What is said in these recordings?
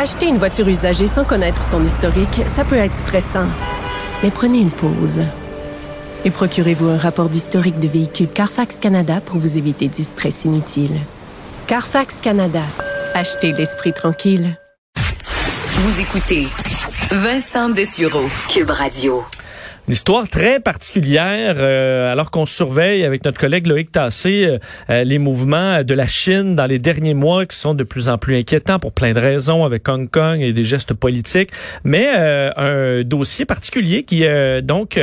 Acheter une voiture usagée sans connaître son historique, ça peut être stressant. Mais prenez une pause. Et procurez-vous un rapport d'historique de véhicule Carfax Canada pour vous éviter du stress inutile. Carfax Canada. Achetez l'esprit tranquille. Vous écoutez Vincent Dessureau, Cube Radio. Une histoire très particulière, euh, alors qu'on surveille avec notre collègue Loïc Tassé euh, euh, les mouvements de la Chine dans les derniers mois qui sont de plus en plus inquiétants pour plein de raisons avec Hong Kong et des gestes politiques, mais un dossier particulier qui donc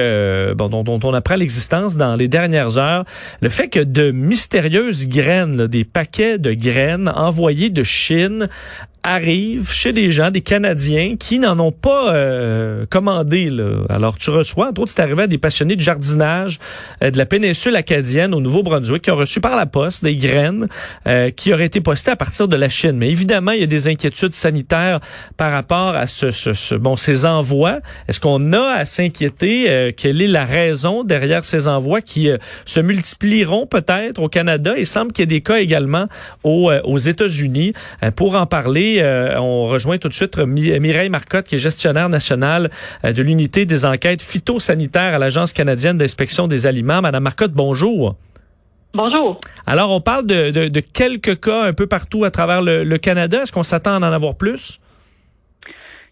bon, dont, dont, on apprend l'existence dans les dernières heures, le fait que de mystérieuses graines, des paquets de graines envoyés de Chine arrivent chez des gens, des Canadiens, qui n'en ont pas euh, commandé. Alors, tu reçois, entre autres, c'est arrivé à des passionnés de jardinage euh, de la péninsule acadienne au Nouveau-Brunswick qui ont reçu par la poste des graines euh, qui auraient été postées à partir de la Chine. Mais évidemment, il y a des inquiétudes sanitaires par rapport à ce, bon ces envois. Est-ce qu'on a à s'inquiéter? quelle est la raison derrière ces envois qui se multiplieront peut-être au Canada? Il semble qu'il y ait des cas également aux, aux États-Unis? pour en parler, euh, on rejoint tout de suite Mireille Marcotte, qui est gestionnaire nationale euh, de l'unité des enquêtes phytosanitaires à l'Agence canadienne d'inspection des aliments. Madame Marcotte, bonjour. Bonjour. Alors, on parle de, quelques cas un peu partout à travers le, Canada. Est-ce qu'on s'attend à en avoir plus?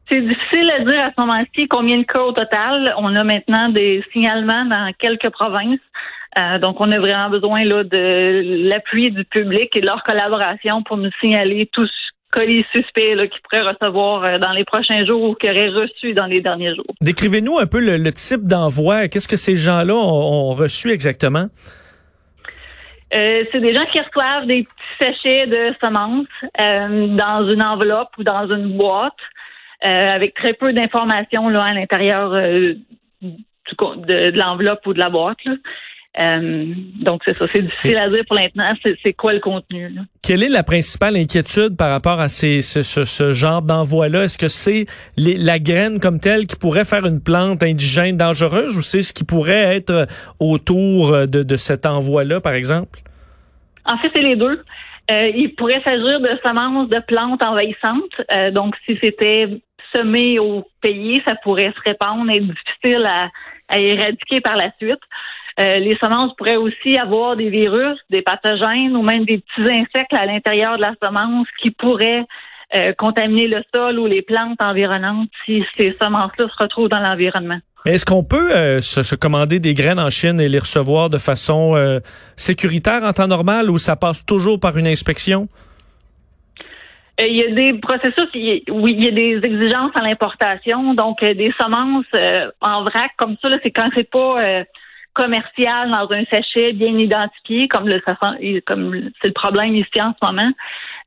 C'est difficile à dire à ce moment-ci combien de cas au total. On a maintenant des signalements dans quelques provinces. Euh, donc, on a vraiment besoin là, de l'appui du public et de leur collaboration pour nous signaler tous colis suspects là, qui pourraient recevoir euh, dans les prochains jours ou qui auraient reçu dans les derniers jours. Décrivez-nous un peu le, type d'envoi. Qu'est-ce que ces gens-là ont, reçu exactement? Euh, c'est des gens qui reçoivent des petits sachets de semences euh, dans une enveloppe ou dans une boîte avec très peu d'informations là à l'intérieur de, de l'enveloppe ou de la boîte. Là. Euh, donc, c'est ça. C'est difficile à dire pour l'instant. C'est quoi le contenu? Là? Quelle est la principale inquiétude par rapport à ces, ce, ce, genre d'envoi-là? Est-ce que c'est la graine comme telle qui pourrait faire une plante indigène dangereuse ou c'est ce qui pourrait être autour de, de cet envoi-là, par exemple? En fait, c'est les deux. Euh, il pourrait s'agir de semences de plantes envahissantes. Euh, donc, si c'était semé au pays, ça pourrait se répandre et être difficile à, à éradiquer par la suite. Euh, les semences pourraient aussi avoir des virus, des pathogènes ou même des petits insectes à l'intérieur de la semence qui pourraient euh, contaminer le sol ou les plantes environnantes si ces semences-là se retrouvent dans l'environnement. Est-ce qu'on peut euh, se, commander des graines en Chine et les recevoir de façon sécuritaire en temps normal ou ça passe toujours par une inspection? Il y a des processus, oui, il y a des exigences à l'importation, donc des semences en vrac comme ça, c'est quand c'est pas commercial dans un sachet bien identifié, comme le comme c'est le problème ici en ce moment.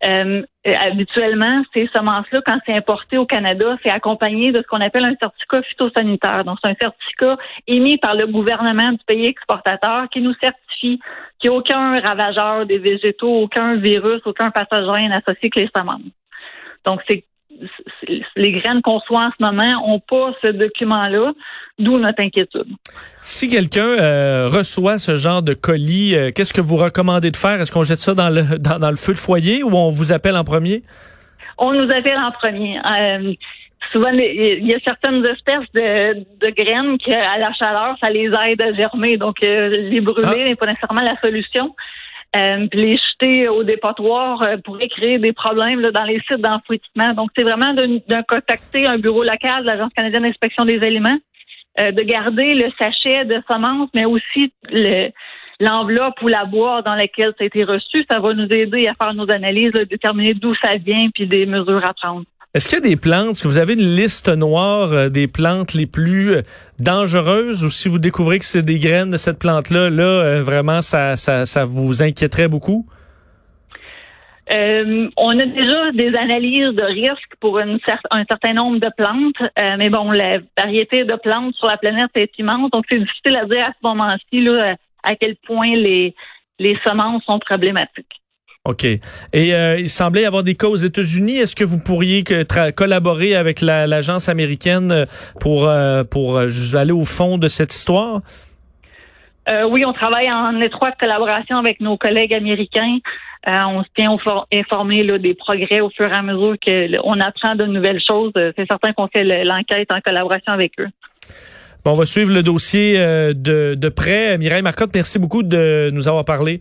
Euh, habituellement, ces semences-là, quand c'est importé au Canada, c'est accompagné de ce qu'on appelle un certificat phytosanitaire. Donc, c'est un certificat émis par le gouvernement du pays exportateur qui nous certifie qu'il n'y a aucun ravageur des végétaux, aucun virus, aucun pathogène associé avec les semences. Donc, c'est les graines qu'on soit en ce moment n'ont pas ce document-là, d'où notre inquiétude. Si quelqu'un euh, reçoit ce genre de colis, euh, qu'est-ce que vous recommandez de faire? Est-ce qu'on jette ça dans le, dans, le feu de foyer ou on vous appelle en premier? On nous appelle en premier. Euh, souvent, il y a certaines espèces de, de, graines qui, à la chaleur, ça les aide à germer. Donc, les brûler ah. n'est pas nécessairement la solution. Euh, les jeter au dépotoir euh, pourrait créer des problèmes dans les sites d'enfouissement. Donc, c'est vraiment de, contacter un bureau local de l'Agence canadienne d'inspection des aliments, euh, de garder le sachet de semences, mais aussi l'enveloppe ou la boîte dans laquelle ça a été reçu. Ça va nous aider à faire nos analyses, à déterminer d'où ça vient, puis des mesures à prendre. Est-ce qu'il y a des plantes, est-ce que vous avez une liste noire euh, des plantes les plus euh, dangereuses ou si vous découvrez que c'est des graines de cette plante-là, là, euh, vraiment, ça, ça, ça vous inquiéterait beaucoup? on a déjà des analyses de risque pour une un certain nombre de plantes, mais bon, la variété de plantes sur la planète est immense, donc c'est difficile à dire à ce moment-ci à quel point les, les semences sont problématiques. OK. Et euh, il semblait y avoir des cas aux États-Unis. Est-ce que vous pourriez collaborer avec l'agence américaine euh, pour, euh, pour aller au fond de cette histoire? oui, on travaille en étroite collaboration avec nos collègues américains on se tient informé là, des progrès au fur et à mesure qu'on apprend de nouvelles choses. C'est certain qu'on fait l'enquête en collaboration avec eux. Bon, on va suivre le dossier de, de près. Mireille Marcotte, merci beaucoup de nous avoir parlé.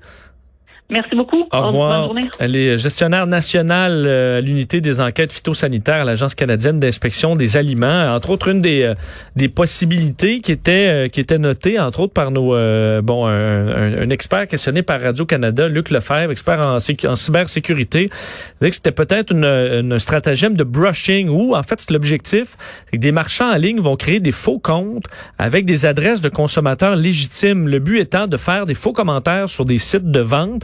Merci beaucoup. Au revoir. Elle est gestionnaire nationale euh, à l'unité des enquêtes phytosanitaires à l'Agence canadienne d'inspection des aliments. Entre autres, une des, euh, des possibilités qui était, euh, qui était notée, entre autres, par nos bon un, un, expert questionné par Radio-Canada, Luc Lefebvre, expert en, en cybersécurité, que c'était peut-être une, une stratagème de brushing où, en fait, l'objectif, c'est que des marchands en ligne vont créer des faux comptes avec des adresses de consommateurs légitimes. Le but étant de faire des faux commentaires sur des sites de vente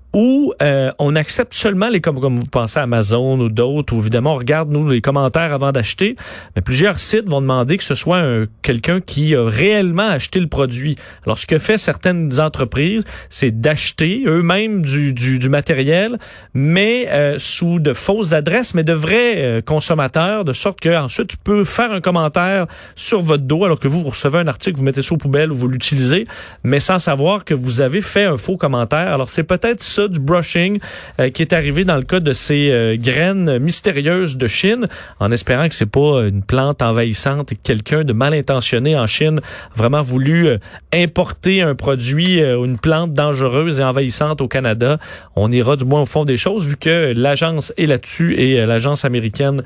où euh, on accepte seulement les comme, comme vous pensez Amazon ou d'autres, où évidemment on regarde nous les commentaires avant d'acheter, mais plusieurs sites vont demander que ce soit quelqu'un qui a réellement acheté le produit. Alors ce que fait certaines entreprises, c'est d'acheter eux-mêmes du, du, du, matériel, mais euh, sous de fausses adresses, mais de vrais euh, consommateurs, de sorte que ensuite tu peux faire un commentaire sur votre dos alors que vous, vous recevez un article, vous mettez ça aux poubelles ou vous l'utilisez, mais sans savoir que vous avez fait un faux commentaire. Alors c'est peut-être ça du brushing euh, qui est arrivé dans le cas de ces euh, graines mystérieuses de Chine, en espérant que c'est pas une plante envahissante et que quelqu'un de mal intentionné en Chine a vraiment voulu euh, importer un produit ou une plante dangereuse et envahissante au Canada. On ira du moins au fond des choses vu que l'agence est là-dessus et l'agence américaine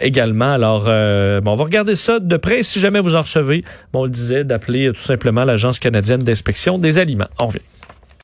également. Alors, bon, on va regarder ça de près. Si jamais vous en recevez, bon, on le disait, d'appeler tout simplement l'agence canadienne d'inspection des aliments. On revient.